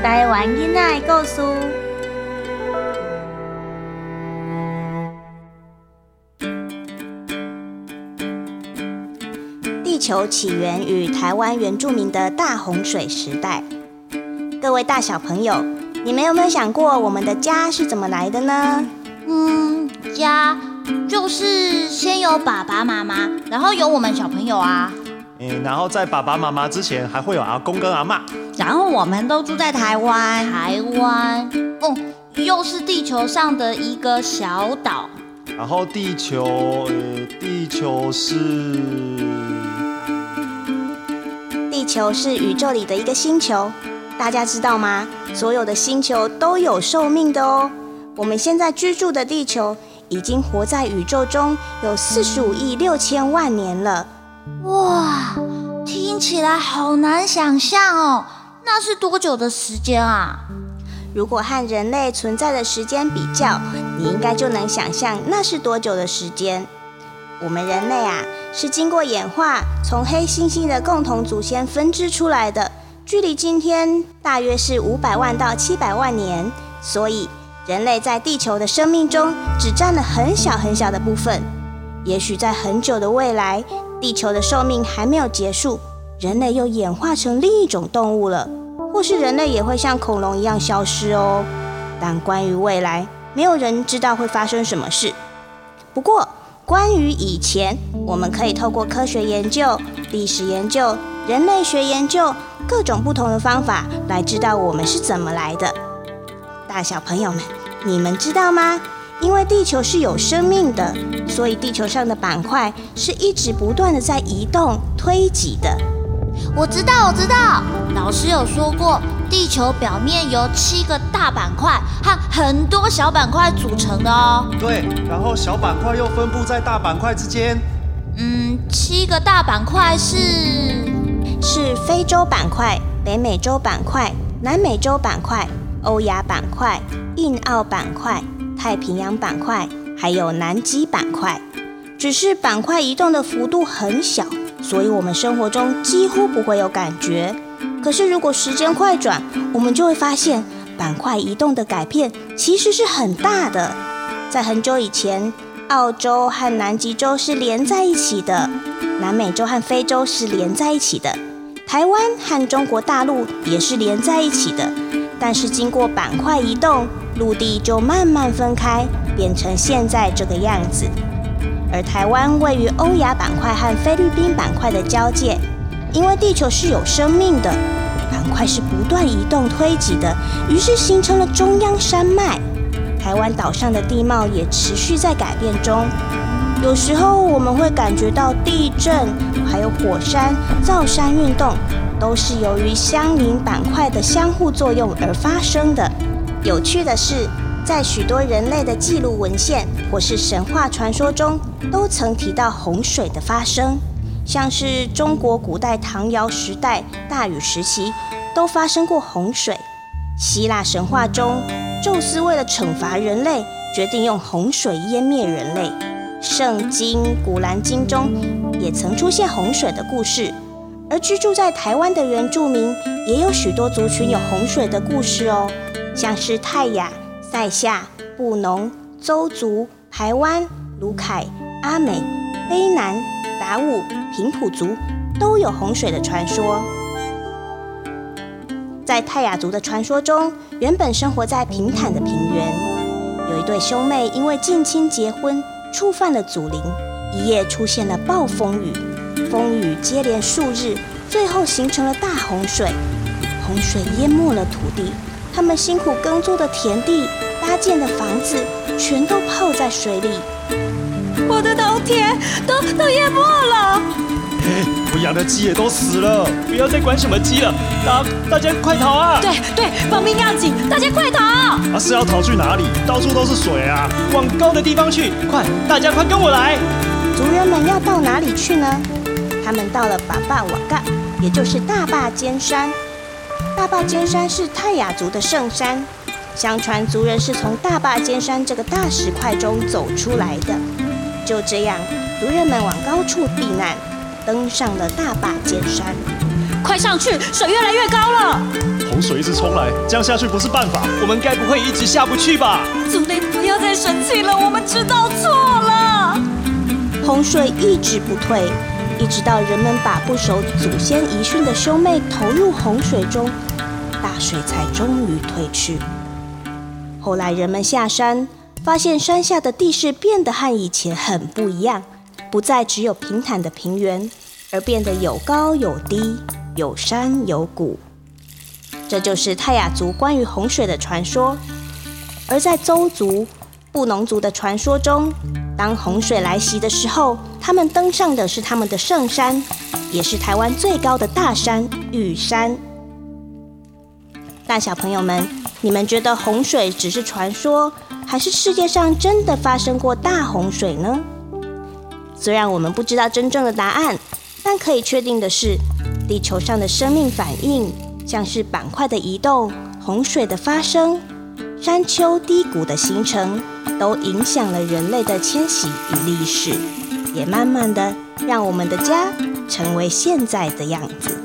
台湾囡仔的故事。地球起源于台湾原住民的大洪水时代。各位大小朋友，你们有没有想过我们的家是怎么来的呢？嗯，家就是先有爸爸妈妈，然后有我们小朋友啊。嗯，然后在爸爸妈妈之前，还会有阿公跟阿妈。然后我们都住在台湾，台湾，哦，又是地球上的一个小岛。然后地球，呃，地球是，地球是宇宙里的一个星球，大家知道吗？所有的星球都有寿命的哦。我们现在居住的地球，已经活在宇宙中有四十五亿六千万年了。哇，听起来好难想象哦。那是多久的时间啊？如果和人类存在的时间比较，你应该就能想象那是多久的时间。我们人类啊，是经过演化，从黑猩猩的共同祖先分支出来的，距离今天大约是五百万到七百万年。所以，人类在地球的生命中只占了很小很小的部分。也许在很久的未来，地球的寿命还没有结束。人类又演化成另一种动物了，或是人类也会像恐龙一样消失哦。但关于未来，没有人知道会发生什么事。不过，关于以前，我们可以透过科学研究、历史研究、人类学研究各种不同的方法来知道我们是怎么来的。大小朋友们，你们知道吗？因为地球是有生命的，所以地球上的板块是一直不断的在移动、推挤的。我知道，我知道，老师有说过，地球表面由七个大板块和很多小板块组成的哦。对，然后小板块又分布在大板块之间。嗯，七个大板块是是非洲板块、北美洲板块、南美洲板块、欧亚板块、印澳板块、太平洋板块，还有南极板块。只是板块移动的幅度很小。所以，我们生活中几乎不会有感觉。可是，如果时间快转，我们就会发现板块移动的改变其实是很大的。在很久以前，澳洲和南极洲是连在一起的，南美洲和非洲是连在一起的，台湾和中国大陆也是连在一起的。但是，经过板块移动，陆地就慢慢分开，变成现在这个样子。而台湾位于欧亚板块和菲律宾板块的交界，因为地球是有生命的，板块是不断移动推挤的，于是形成了中央山脉。台湾岛上的地貌也持续在改变中，有时候我们会感觉到地震，还有火山、造山运动，都是由于相邻板块的相互作用而发生的。有趣的是。在许多人类的记录文献或是神话传说中，都曾提到洪水的发生，像是中国古代唐尧时代大禹时期都发生过洪水。希腊神话中，宙斯为了惩罚人类，决定用洪水淹灭人类。圣经《古兰经》中也曾出现洪水的故事，而居住在台湾的原住民也有许多族群有洪水的故事哦，像是泰雅。塞夏、布农、邹族、排湾、卢凯、阿美、卑南、达悟、平埔族都有洪水的传说。在泰雅族的传说中，原本生活在平坦的平原，有一对兄妹因为近亲结婚，触犯了祖灵，一夜出现了暴风雨，风雨接连数日，最后形成了大洪水，洪水淹没了土地。他们辛苦耕作的田地、搭建的房子，全都泡在水里。我的农田都都淹没了。我养的鸡也都死了。不要再管什么鸡了，大大家快逃啊！对对，保命要紧，大家快逃！啊，是要逃去哪里？到处都是水啊！往高的地方去，快，大家快跟我来！族人们要到哪里去呢？他们到了巴巴瓦嘎，也就是大坝尖山。大坝尖山是泰雅族的圣山，相传族人是从大坝尖山这个大石块中走出来的。就这样，族人们往高处避难，登上了大坝尖山。快上去，水越来越高了。洪水一直冲来，这样下去不是办法。我们该不会一直下不去吧？祖灵，不要再生气了，我们知道错了。洪水一直不退，一直到人们把不守祖先遗训的兄妹投入洪水中，大水才终于退去。后来人们下山，发现山下的地势变得和以前很不一样，不再只有平坦的平原，而变得有高有低，有山有谷。这就是泰雅族关于洪水的传说。而在邹族、布农族的传说中，当洪水来袭的时候，他们登上的是他们的圣山，也是台湾最高的大山玉山。大小朋友们，你们觉得洪水只是传说，还是世界上真的发生过大洪水呢？虽然我们不知道真正的答案，但可以确定的是，地球上的生命反应，像是板块的移动、洪水的发生、山丘低谷的形成，都影响了人类的迁徙与历史，也慢慢的让我们的家成为现在的样子。